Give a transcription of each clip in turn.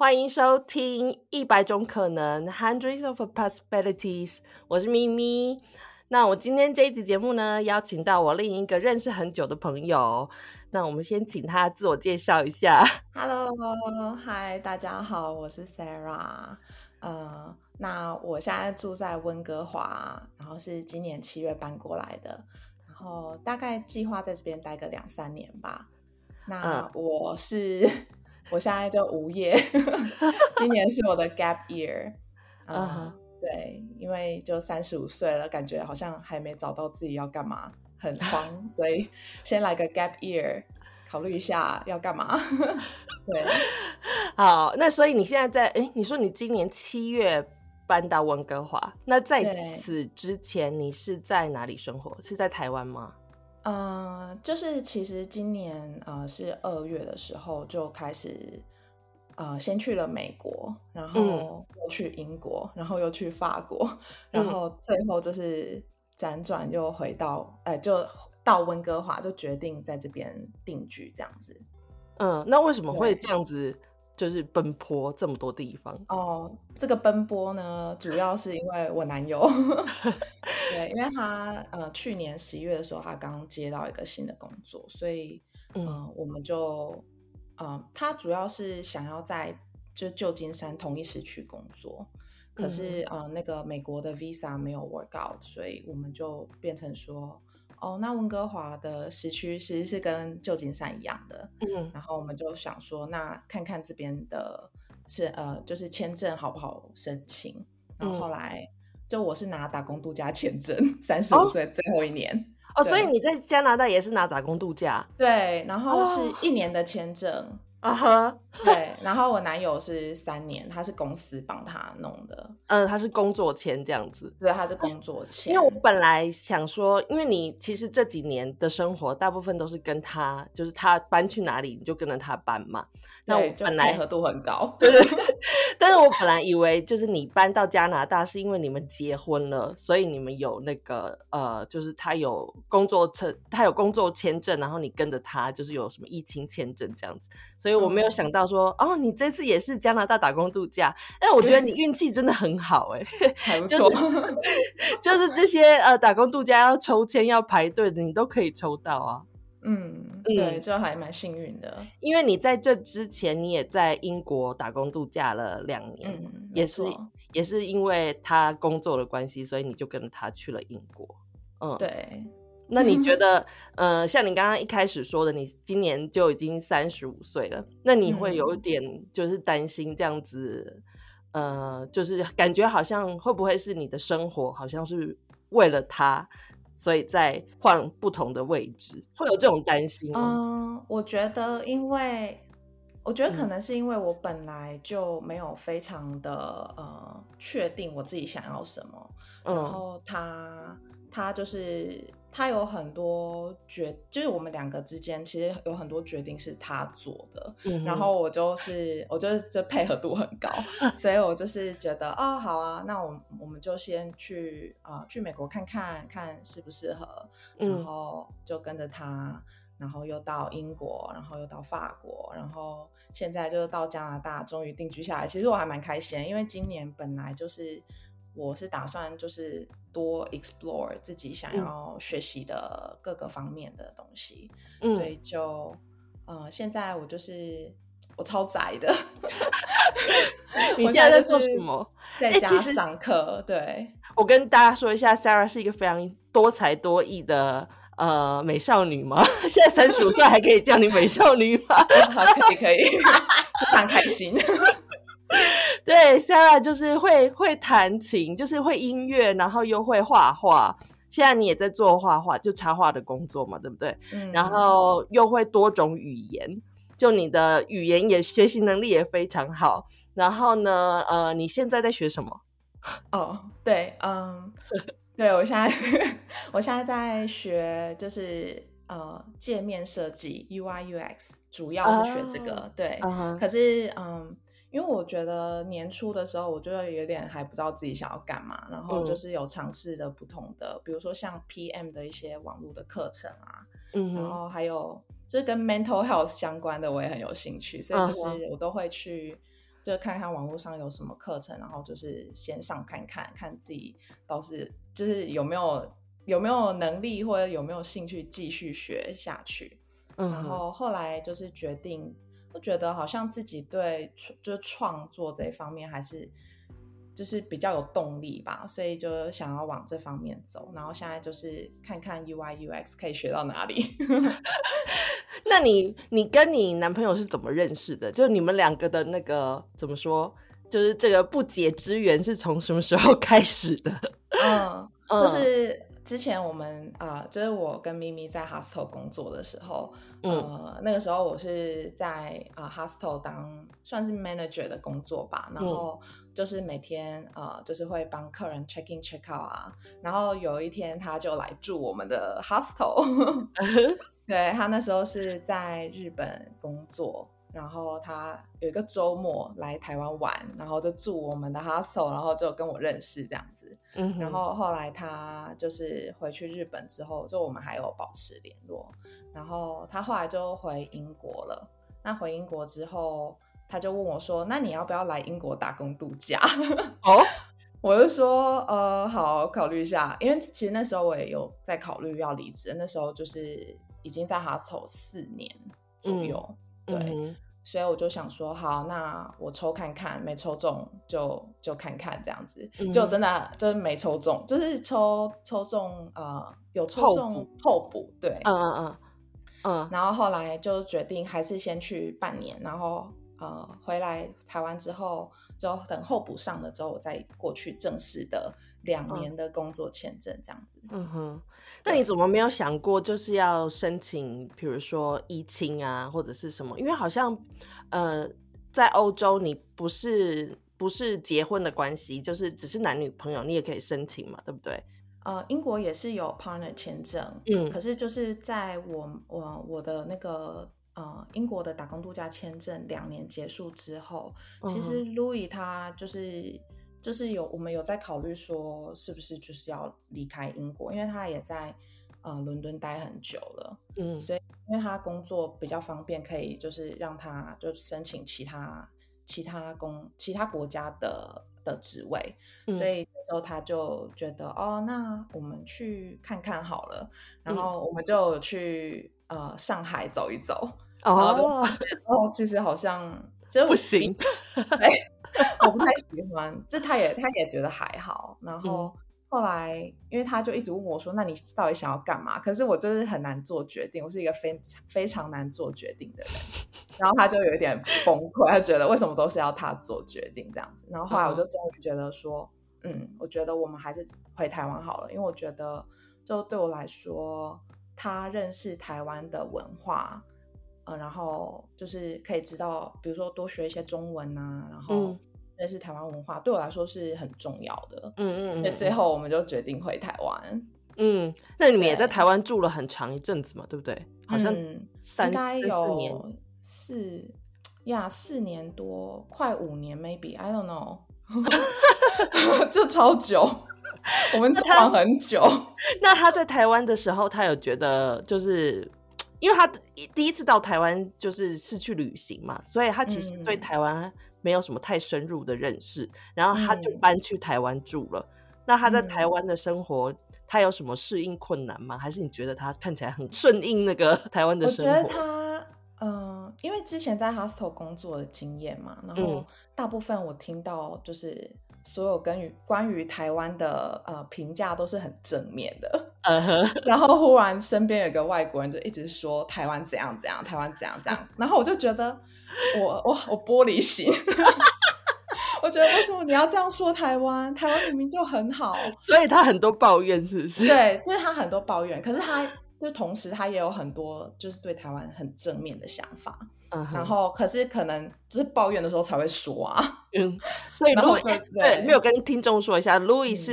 欢迎收听《一百种可能》（Hundreds of Possibilities），我是咪咪。那我今天这一集节目呢，邀请到我另一个认识很久的朋友。那我们先请他自我介绍一下。Hello，嗨，大家好，我是 Sarah。呃，那我现在住在温哥华，然后是今年七月搬过来的，然后大概计划在这边待个两三年吧。那我是。我现在就无业，今年是我的 gap year，啊，对，因为就三十五岁了，感觉好像还没找到自己要干嘛，很慌，所以 先来个 gap year，考虑一下要干嘛。对，好，那所以你现在在，哎，你说你今年七月搬到温哥华，那在此之前你是在哪里生活？是在台湾吗？呃，就是其实今年呃是二月的时候就开始，呃，先去了美国，然后又去英国，然后又去法国，然后最后就是辗转又回到，哎，就到温哥华，就决定在这边定居这样子。嗯，那为什么会这样子？就是奔波这么多地方。哦，这个奔波呢，主要是因为我男友，对，因为他呃去年十一月的时候，他刚接到一个新的工作，所以嗯，我们就嗯，他主要是想要在就旧金山同一时区工作，可是呃那个美国的 visa 没有 work out，所以我们就变成说。哦，那温哥华的时区其实是跟旧金山一样的，嗯，然后我们就想说，那看看这边的是呃，就是签证好不好申请。然后后来就我是拿打工度假签证，三十五岁最后一年。哦，所以你在加拿大也是拿打工度假？对，然后是一年的签证。啊哈，对，然后我男友是三年，他是公司帮他弄的，嗯，他是工作签这样子，对，他是工作签。因为我本来想说，因为你其实这几年的生活大部分都是跟他，就是他搬去哪里你就跟着他搬嘛。那我本来合度很高，对对。但是我本来以为就是你搬到加拿大是因为你们结婚了，所以你们有那个呃，就是他有工作证，他有工作签证，然后你跟着他就是有什么疫情签证这样子。所以我没有想到说，哦，你这次也是加拿大打工度假，但我觉得你运气真的很好哎，还不错。就是这些呃打工度假要抽签要排队的，你都可以抽到啊。嗯，对，就还蛮幸运的。因为你在这之前，你也在英国打工度假了两年，也是也是因为他工作的关系，所以你就跟着他去了英国。嗯，对。那你觉 得，呃，像你刚刚一开始说的，你今年就已经三十五岁了，那你会有一点就是担心这样子，呃，就是感觉好像会不会是你的生活好像是为了他，所以再换不同的位置，会有这种担心吗？嗯，我觉得，因为我觉得可能是因为我本来就没有非常的呃确定我自己想要什么，然后他他就是。他有很多决，就是我们两个之间其实有很多决定是他做的，然后我就是我就是这配合度很高，所以我就是觉得哦好啊，那我我们就先去啊去美国看看看适不适合，然后就跟着他，然后又到英国，然后又到法国，然后现在就是到加拿大，终于定居下来。其实我还蛮开心，因为今年本来就是。我是打算就是多 explore 自己想要学习的各个方面的东西，所以就呃，现在我就是我超宅的。你现在在做什么？在家上课。对，我跟大家说一下，Sarah 是一个非常多才多艺的呃美少女吗？现在三十五岁还可以叫你美少女吗？好，可以，可以，非常开心。对，Sarah 就是会会弹琴，就是会音乐，然后又会画画。现在你也在做画画，就插画的工作嘛，对不对？嗯。然后又会多种语言，就你的语言也学习能力也非常好。然后呢，呃，你现在在学什么？哦，对，嗯，对我现在 我现在在学，就是呃，界面设计 UI UX，主要是学这个。对，可是嗯。因为我觉得年初的时候，我觉得有点还不知道自己想要干嘛，然后就是有尝试的不同的，比如说像 PM 的一些网络的课程啊，嗯，然后还有就是跟 mental health 相关的，我也很有兴趣，所以就是我都会去就看看网络上有什么课程，然后就是先上看看看自己倒是就是有没有有没有能力或者有没有兴趣继续学下去。嗯然后后来就是决定，我觉得好像自己对就是创作这一方面还是就是比较有动力吧，所以就想要往这方面走。然后现在就是看看 UI UX 可以学到哪里。那你你跟你男朋友是怎么认识的？就你们两个的那个怎么说？就是这个不解之缘是从什么时候 开始的？嗯，就是之前我们啊，就是我跟咪咪在 hostel 工作的时候，呃，那个时候我是在啊 hostel 当算是 manager 的工作吧，然后就是每天呃，就是会帮客人 check in check out 啊，然后有一天他就来住我们的 hostel。对他那时候是在日本工作，然后他有一个周末来台湾玩，然后就住我们的 hostel，然后就跟我认识这样子。嗯，然后后来他就是回去日本之后，就我们还有保持联络。然后他后来就回英国了。那回英国之后，他就问我说：“那你要不要来英国打工度假？” 哦，我就说：“呃，好，考虑一下。”因为其实那时候我也有在考虑要离职，那时候就是。已经在 hostel 四年左右，对，所以我就想说，好，那我抽看看，没抽中就就看看这样子，就真的就是没抽中，就是抽抽中呃有抽中候补，对，嗯嗯嗯嗯，然后后来就决定还是先去半年，然后呃回来台湾之后，就等候补上了之后，我再过去正式的。两年的工作签证这样子，嗯哼，那你怎么没有想过就是要申请，比如说疫情啊，或者是什么？因为好像，呃，在欧洲你不是不是结婚的关系，就是只是男女朋友，你也可以申请嘛，对不对？呃，英国也是有 partner 签证，嗯，可是就是在我我我的那个呃英国的打工度假签证两年结束之后，其实 Louis 他就是。就是有我们有在考虑说，是不是就是要离开英国，因为他也在呃伦敦待很久了，嗯，所以因为他工作比较方便，可以就是让他就申请其他其他工其他国家的的职位，所以那时候他就觉得哦，那我们去看看好了，然后我们就去呃上海走一走，哦，哦，其实好像就不行。我不太喜欢，这他也他也觉得还好。然后后来，因为他就一直问我说：“那你到底想要干嘛？”可是我就是很难做决定，我是一个非常非常难做决定的人。然后他就有一点崩溃，他觉得为什么都是要他做决定这样子。然后后来我就终于觉得说：“嗯，我觉得我们还是回台湾好了，因为我觉得就对我来说，他认识台湾的文化。”然后就是可以知道，比如说多学一些中文啊，然后认识台湾文化，对我来说是很重要的。嗯嗯。那最后我们就决定回台湾。嗯，那你们也在台湾住了很长一阵子嘛，对不对？好像应该有四呀，四年多，快五年，maybe I don't know，就超久。我们谈很久。那他在台湾的时候，他有觉得就是。因为他第一次到台湾就是是去旅行嘛，所以他其实对台湾没有什么太深入的认识，然后他就搬去台湾住了。那他在台湾的生活，他有什么适应困难吗？还是你觉得他看起来很顺应那个 台湾的生活？我觉得他，嗯，因为之前在 hostel 工作的经验嘛，然后大部分我听到就是。所有跟于关于台湾的呃评价都是很正面的，嗯哼。然后忽然身边有一个外国人就一直说台湾怎样怎样，台湾怎样怎样，然后我就觉得我我我玻璃心，我觉得为什么你要这样说台湾？台湾明明就很好，所以他很多抱怨是不是？对，就是他很多抱怨，可是他就同时他也有很多就是对台湾很正面的想法。然后，可是可能只是抱怨的时候才会说啊。嗯，所以 Louis 对没有跟听众说一下，Louis 是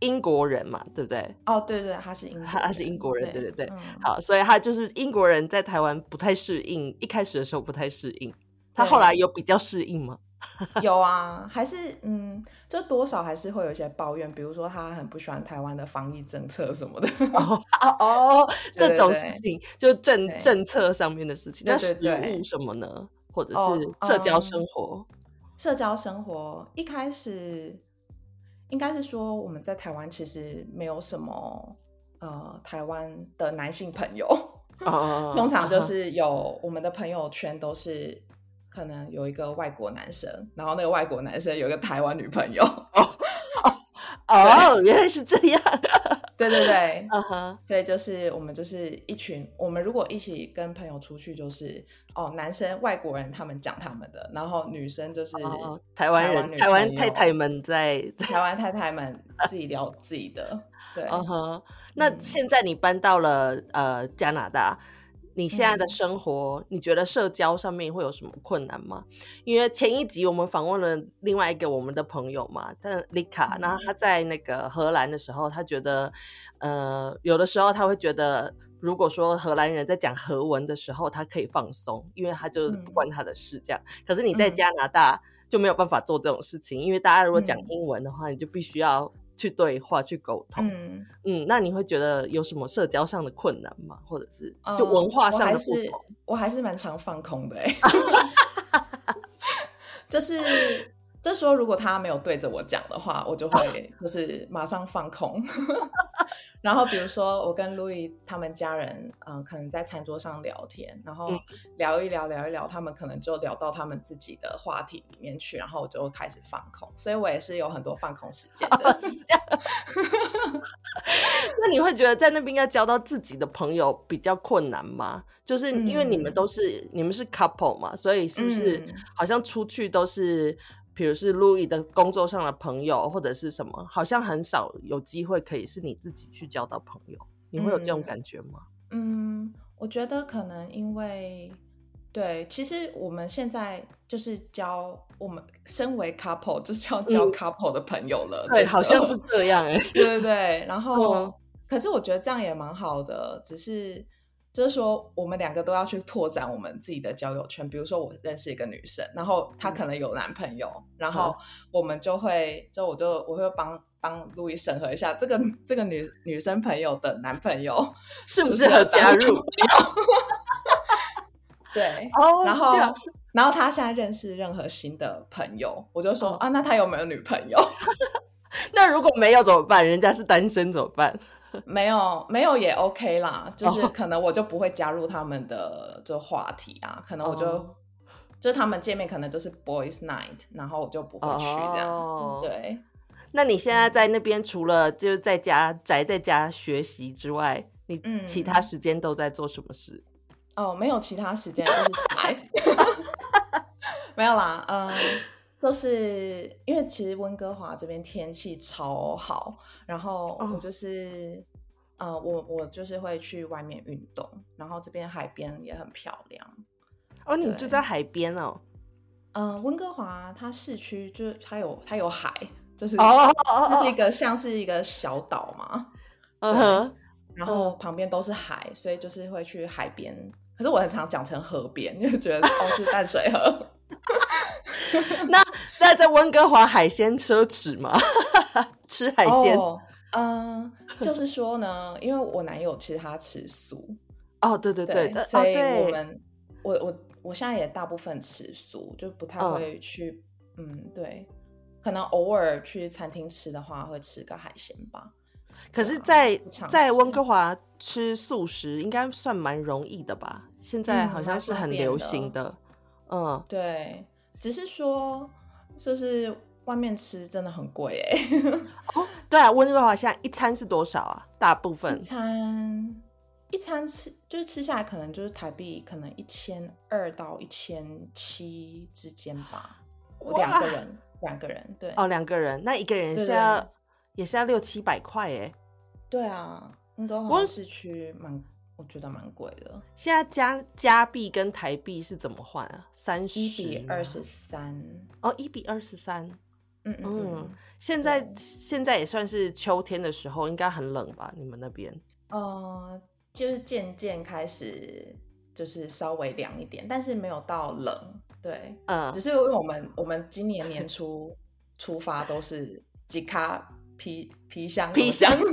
英国人嘛，对不对？哦，对对，他是英，他是英国人，对对对。好，所以他就是英国人在台湾不太适应，一开始的时候不太适应，他后来有比较适应吗？有啊，还是嗯，就多少还是会有一些抱怨，比如说他很不喜欢台湾的防疫政策什么的。哦 哦，这种事情就政政策上面的事情，那食物什么呢？或者是社交生活？社交生活一开始应该是说我们在台湾其实没有什么呃台湾的男性朋友，通常就是有我们的朋友圈都是可能有一个外国男生，然后那个外国男生有一个台湾女朋友。哦，原来是这样。对对对，嗯哼，所以就是我们就是一群，我们如果一起跟朋友出去，就是哦，男生外国人他们讲他们的，然后女生就是台湾人，台湾太太们在台湾太太们自己聊自己的。对，嗯哼。那现在你搬到了呃加拿大。你现在的生活，你觉得社交上面会有什么困难吗？因为前一集我们访问了另外一个我们的朋友嘛，但丽卡，那他在那个荷兰的时候，他觉得，呃，有的时候他会觉得，如果说荷兰人在讲荷文的时候，他可以放松，因为他就不关他的事这样。可是你在加拿大就没有办法做这种事情，因为大家如果讲英文的话，你就必须要。去对话，去沟通。嗯嗯，那你会觉得有什么社交上的困难吗？或者是就文化上的不同？我还是蛮常放空的，哎，就是。这时候，如果他没有对着我讲的话，我就会 就是马上放空。然后，比如说我跟路易他们家人，嗯，可能在餐桌上聊天，然后聊一聊，聊一聊，他们可能就聊到他们自己的话题里面去，然后我就开始放空。所以我也是有很多放空时间的。那你会觉得在那边要交到自己的朋友比较困难吗？就是因为你们都是你们是 couple 嘛，所以是不是好像出去都是？比如是路易的工作上的朋友，或者是什么，好像很少有机会可以是你自己去交到朋友。你会有这种感觉吗？嗯，我觉得可能因为对，其实我们现在就是交我们身为 couple 就是要交 couple 的朋友了。对，好像是这样 哎。对对对，然后可是我觉得这样也蛮好的，只是。就是说，我们两个都要去拓展我们自己的交友圈。比如说，我认识一个女生，然后她可能有男朋友，然后我们就会，就我就我会帮帮路易审核一下这个这个女女生朋友的男朋友适不适合加入。对，然后然后他现在认识任何新的朋友，我就说啊，那他有没有女朋友？那如果没有怎么办？人家是单身怎么办？没有没有也 OK 啦，就是可能我就不会加入他们的这话题啊，可能我就就他们见面可能就是 Boys Night，然后我就不会去这样子。对，那你现在在那边除了就是在家宅在家学习之外，你其他时间都在做什么事？哦，没有其他时间就是宅，没有啦，嗯。就是因为其实温哥华这边天气超好，然后我就是，呃，我我就是会去外面运动，然后这边海边也很漂亮。哦，你住在海边哦？嗯，温哥华它市区就是它有它有海，就是哦，这是一个像是一个小岛嘛，嗯哼，然后旁边都是海，所以就是会去海边。可是我很常讲成河边，因为觉得都是淡水河。那那在温哥华海鲜奢侈吗？吃海鲜？嗯，就 是说呢，因为我男友其实他吃素哦，对对对，所以我们我我我现在也大部分吃素，就不太会去，嗯，对，可能偶尔去餐厅吃的话，会吃个海鲜吧。可是，在在温哥华吃素食应该算蛮容易的吧？现在好像是很流行的，嗯，对。只是说，就是外面吃真的很贵哎。哦，对啊，温哥华现在一餐是多少啊？大部分一餐一餐吃就是吃下来可能就是台币可能一千二到一千七之间吧。两个人，两个人，对哦，两个人，那一个人是要也是要六七百块哎。对啊，温哥华市区蛮。我觉得蛮贵的。现在加加币跟台币是怎么换啊？三十一比二十三哦，一比二十三。嗯嗯，现在现在也算是秋天的时候，应该很冷吧？你们那边？呃，就是渐渐开始，就是稍微凉一点，但是没有到冷。对，嗯，只是因为我们我们今年年初 出发都是吉卡皮皮箱皮箱。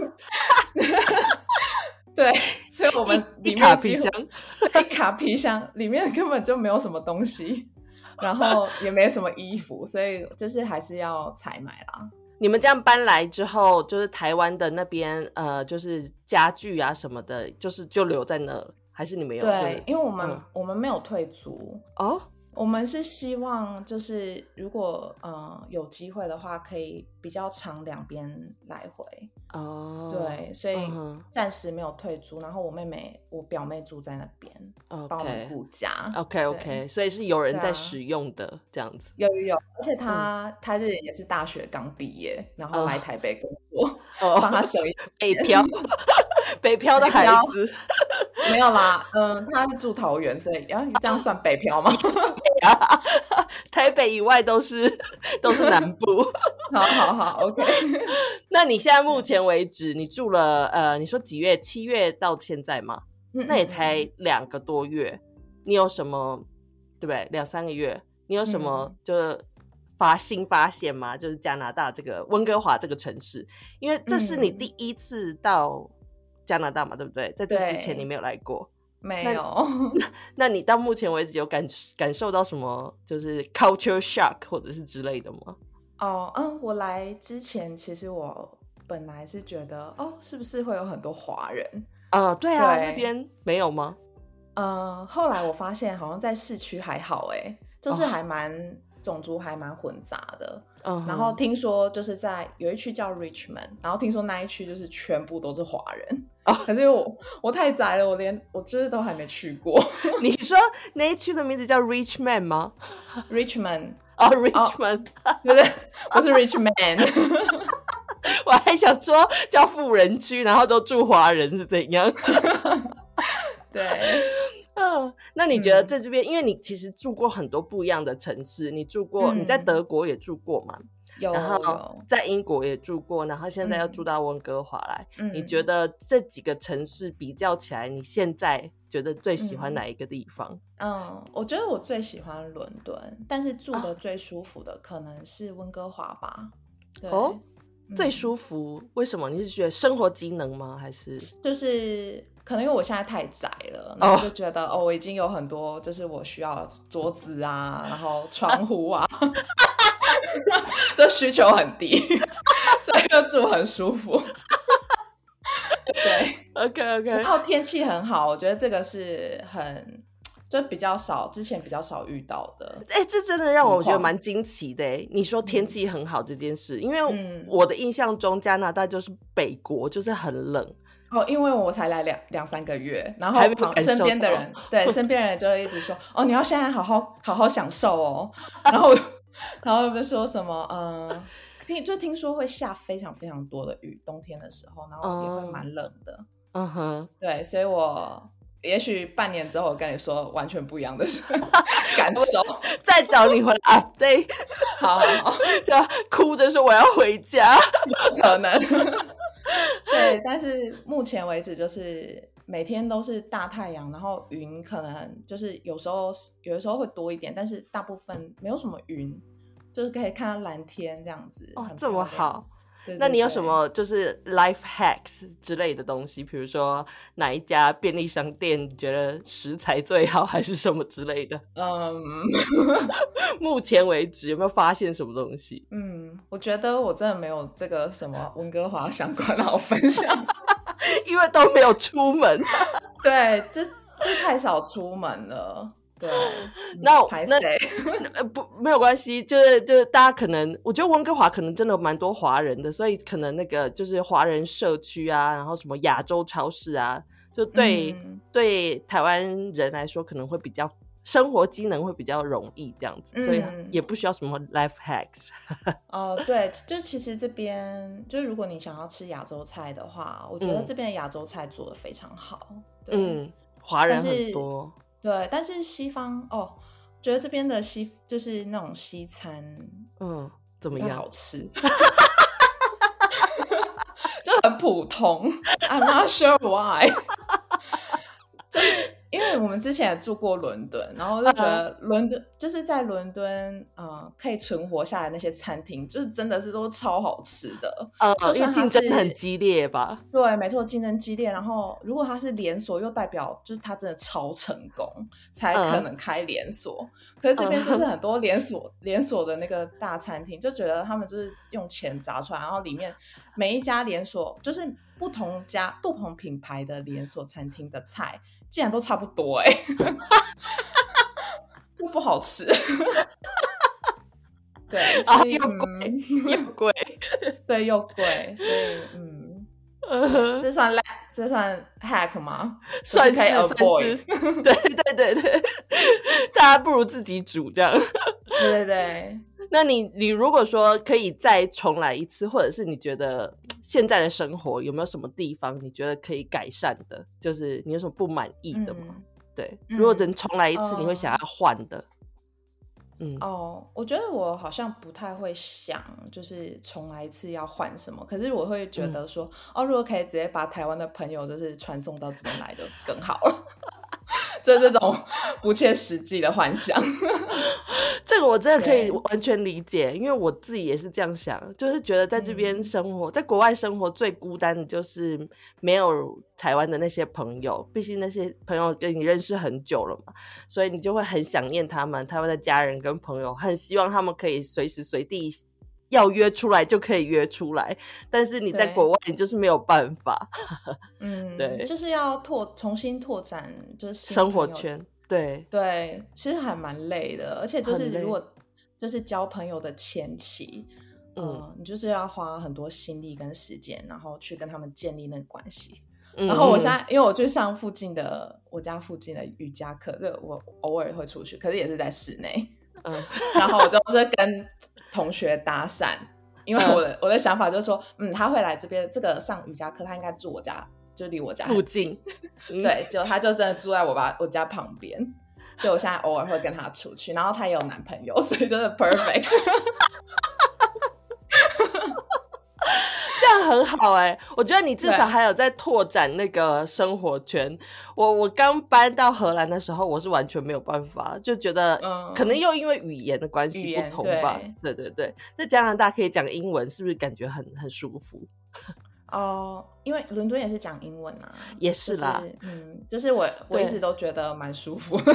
对，所以我们一卡皮箱，一卡皮箱里面根本就没有什么东西。然后也没什么衣服，所以就是还是要采买啦。你们这样搬来之后，就是台湾的那边，呃，就是家具啊什么的，就是就留在那，还是你们有？对，因为我们我们没有退租哦。我们是希望，就是如果呃有机会的话，可以比较长两边来回哦。对，所以暂时没有退租。然后我妹妹、我表妹住在那边，帮我们顾家。OK OK，所以是有人在使用的这样子。有有有，而且他他是也是大学刚毕业，然后来台北工作，帮他省一 北漂，北漂的孩子。没有啦，嗯，他是住桃园，所以啊，这样算北漂吗？台北以外都是都是南部。好好好，OK。那你现在目前为止，你住了呃，你说几月？七月到现在吗？那也才两个多月。你有什么对不对？两三个月，你有什么就是发新发现吗？就是加拿大这个温哥华这个城市，因为这是你第一次到。加拿大嘛，对不对？在这之前你没有来过，没有。那你到目前为止有感感受到什么，就是 culture shock 或者是之类的吗？哦，嗯，我来之前其实我本来是觉得，哦，是不是会有很多华人？啊，对啊，那边没有吗？呃，后来我发现好像在市区还好，哎，就是还蛮。种族还蛮混杂的，然后听说就是在有一区叫 Richmond，然后听说那一区就是全部都是华人，可是我我太宅了，我连我就是都还没去过。你说那一区的名字叫 Richmond 吗？Richmond 哦，Richmond 对不对？不是 Richmond，我还想说叫富人区，然后都住华人是怎样？对。嗯，那你觉得在这边，因为你其实住过很多不一样的城市，你住过你在德国也住过嘛？有，然后在英国也住过，然后现在要住到温哥华来。嗯你觉得这几个城市比较起来，你现在觉得最喜欢哪一个地方？嗯，我觉得我最喜欢伦敦，但是住的最舒服的可能是温哥华吧。哦，最舒服？为什么？你是觉得生活机能吗？还是就是？可能因为我现在太窄了，然后就觉得哦，我已经有很多，就是我需要桌子啊，然后窗户啊，这需求很低，所以就住很舒服。对，OK OK。然后天气很好，我觉得这个是很就比较少，之前比较少遇到的。哎，这真的让我觉得蛮惊奇的。你说天气很好这件事，因为我的印象中加拿大就是北国，就是很冷。哦，因为我才来两两三个月，然后旁身边的人，对身边人就会一直说，哦，你要现在好好好好享受哦，然后然后又说什么，嗯，听就听说会下非常非常多的雨，冬天的时候，然后也会蛮冷的，嗯哼，对，所以我也许半年之后我跟你说完全不一样的 感受，再找你回来啊，这好，就哭着说我要回家，不可能。对，但是目前为止就是每天都是大太阳，然后云可能就是有时候有的时候会多一点，但是大部分没有什么云，就是可以看到蓝天这样子。哦，这么好。那你有什么就是 life hacks 之类的东西？比如说哪一家便利商店觉得食材最好，还是什么之类的？嗯，目前为止有没有发现什么东西？嗯，我觉得我真的没有这个什么温哥华相关的分享，因为都没有出门。对，这这太少出门了。对，那那 不没有关系，就是就是大家可能，我觉得温哥华可能真的蛮多华人的，所以可能那个就是华人社区啊，然后什么亚洲超市啊，就对对台湾人来说可能会比较生活机能会比较容易这样子，所以也不需要什么 life hacks。哦，对，就其实这边就是如果你想要吃亚洲菜的话，我觉得这边的亚洲菜做的非常好。嗯，华人很多。对，但是西方哦，觉得这边的西就是那种西餐，嗯，怎么样？好吃，就很普通。I'm not sure why，就是因为为我们之前也住过伦敦，然后就觉得伦敦就是在伦敦，呃，可以存活下来那些餐厅，就是真的是都超好吃的。呃，因为竞争很激烈吧？对，没错，竞争激烈。然后如果它是连锁，又代表就是它真的超成功，才可能开连锁。可是这边就是很多连锁连锁的那个大餐厅，就觉得他们就是用钱砸出来，然后里面每一家连锁就是不同家不同品牌的连锁餐厅的菜。竟然都差不多哎，又不好吃，对，啊又贵又贵，对又贵，所以嗯，这算赖，这算 hack 吗？算可以 avoid，对对对对，大家不如自己煮这样，对对对。那你你如果说可以再重来一次，或者是你觉得？现在的生活有没有什么地方你觉得可以改善的？就是你有什么不满意的吗？对，如果能重来一次，你会想要换的？嗯，哦，我觉得我好像不太会想，就是重来一次要换什么。可是我会觉得说，哦，如果可以直接把台湾的朋友就是传送到这边来就更好了。就这种不切实际的幻想，这个我真的可以完全理解，因为我自己也是这样想，就是觉得在这边生活，在国外生活最孤单的就是没有台湾的那些朋友，毕竟那些朋友跟你认识很久了嘛，所以你就会很想念他们，台湾的家人跟朋友，很希望他们可以随时随地。要约出来就可以约出来，但是你在国外，你就是没有办法。嗯，对，就是要拓重新拓展，就是生活圈。对对，其实还蛮累的，而且就是如果就是交朋友的前期，嗯，你就是要花很多心力跟时间，然后去跟他们建立那个关系。然后我现在，因为我去上附近的我家附近的瑜伽课，就我偶尔会出去，可是也是在室内。嗯，然后我就是跟同学搭讪，因为我的我的想法就是说，嗯，他会来这边这个上瑜伽课，他应该住我家，就离我家附近。对，就他就真的住在我爸我家旁边，所以我现在偶尔会跟他出去，然后他也有男朋友，所以真的 perfect。很好哎，我觉得你至少还有在拓展那个生活圈。我我刚搬到荷兰的时候，我是完全没有办法，就觉得可能又因为语言的关系不同吧。对对对，在加拿大可以讲英文，是不是感觉很很舒服？哦，因为伦敦也是讲英文啊，也是啦。嗯，就是我我一直都觉得蛮舒服。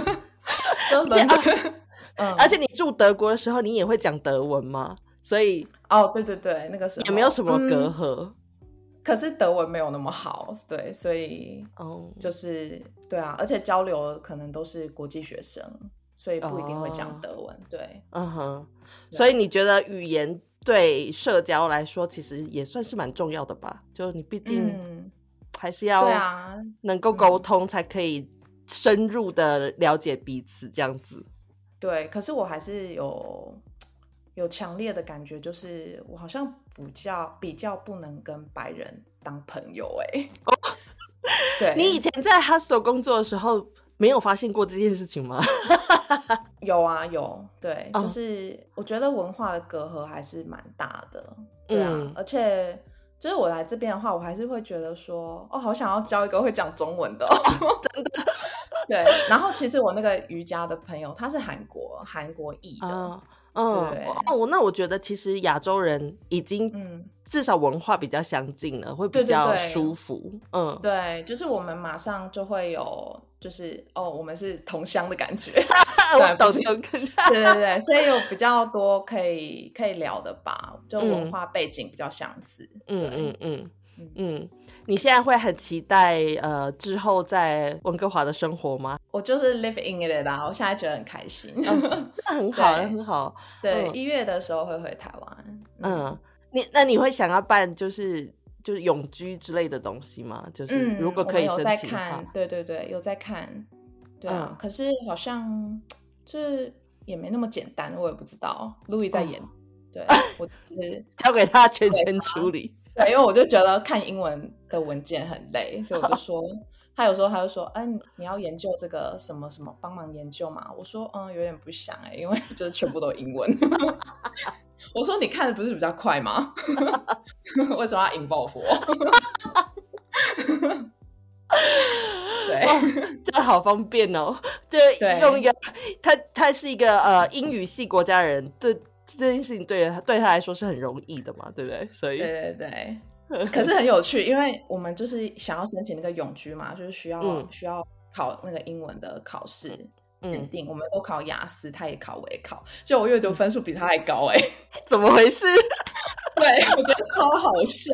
嗯，而且你住德国的时候，你也会讲德文吗？所以哦，对对对，那个时候也没有什么隔阂，可是德文没有那么好，对，所以哦，就是对啊，而且交流可能都是国际学生，所以不一定会讲德文，对，嗯哼，所以你觉得语言对社交来说其实也算是蛮重要的吧？就你毕竟还是要能够沟通，才可以深入的了解彼此这样子。对，可是我还是有。有强烈的感觉，就是我好像比较比较不能跟白人当朋友哎。对，你以前在 hostel 工作的时候，没有发现过这件事情吗？有啊，有。对，就是我觉得文化的隔阂还是蛮大的。对啊，而且就是我来这边的话，我还是会觉得说，哦，好想要交一个会讲中文的，真的。对，然后其实我那个瑜伽的朋友，他是韩国韩国裔的。嗯，哦，那我觉得其实亚洲人已经，嗯，至少文化比较相近了，会比较舒服。嗯，对，就是我们马上就会有，就是哦，我们是同乡的感觉。我懂，对对对，所以有比较多可以可以聊的吧，就文化背景比较相似。嗯嗯嗯嗯。你现在会很期待呃之后在温哥华的生活吗？我就是 live in it 啦，我现在觉得很开心，那很好，很好。对，一月的时候会回台湾。嗯，你那你会想要办就是就是永居之类的东西吗？就是如果可以申请对对对，有在看。对啊，可是好像就是也没那么简单，我也不知道。Louis 在演，对 我是交给他全权处理。对，因为我就觉得看英文的文件很累，所以我就说，他有时候他就说，嗯，你要研究这个什么什么，帮忙研究嘛。我说，嗯，有点不想哎，因为 就是全部都英文。我说，你看的不是比较快吗？为什么要 involve 我？对，对，这好方便哦。对，用一个他他是一个呃英语系国家人，这这件事情对对他来说是很容易的嘛，对不对？所以对对对，可是很有趣，因为我们就是想要申请那个永居嘛，就是需要需要考那个英文的考试鉴定，我们都考雅思，他也考微考，就我阅读分数比他还高哎，怎么回事？对我觉得超好笑。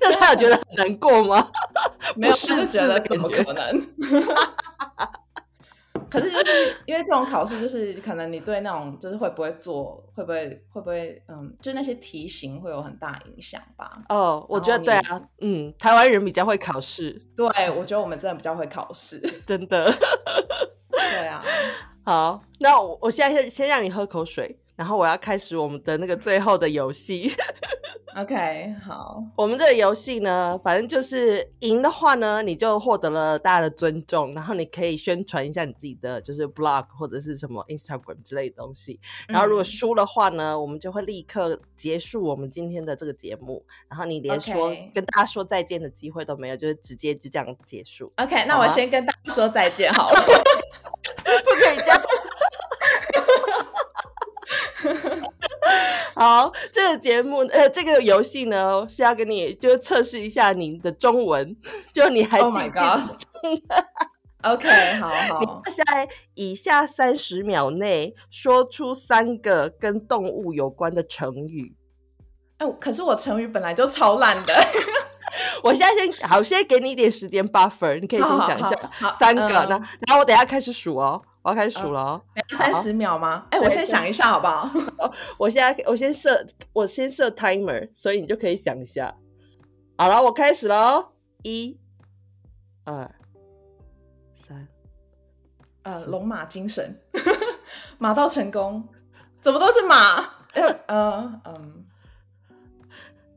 那他有觉得很难过吗？没有，就觉得怎么可能？可是就是因为这种考试，就是可能你对那种就是会不会做，会不会会不会嗯，就那些题型会有很大影响吧？哦，我觉得对啊，嗯，台湾人比较会考试，对我觉得我们真的比较会考试，真的。对啊，好，那我我现在先先让你喝口水。然后我要开始我们的那个最后的游戏。OK，好，我们这个游戏呢，反正就是赢的话呢，你就获得了大家的尊重，然后你可以宣传一下你自己的就是 blog 或者是什么 Instagram 之类的东西。然后如果输的话呢，我们就会立刻结束我们今天的这个节目，然后你连说跟大家说再见的机会都没有，就是直接就这样结束。OK，那我先跟大家说再见好了，不可以这样。好，这个节目呃，这个游戏呢是要跟你就测试一下你的中文，就你还记不记得？OK，好好。在以下三十秒内说出三个跟动物有关的成语。哎，可是我成语本来就超烂的。我现在先好，现在给你一点时间 buffer，你可以先想一下三个，那然后我等下开始数哦。我要开始数了哦，三十秒吗？哎，我先想一下好不好？我现在我先设，我先设 timer，所以你就可以想一下。好了，我开始喽，一、二、三。呃，龙马精神，马到成功，怎么都是马？嗯嗯，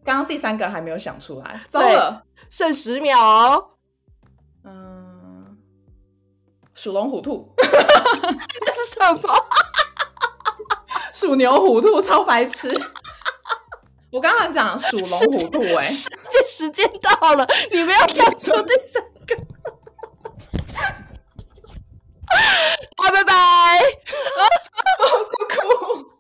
刚刚第三个还没有想出来，糟了，剩十秒哦。属龙虎兔，这是什么？属牛虎兔超白痴。我刚刚讲属龙虎兔、欸，哎，这时间到了，你们要想出第三个。好，拜拜。我哭。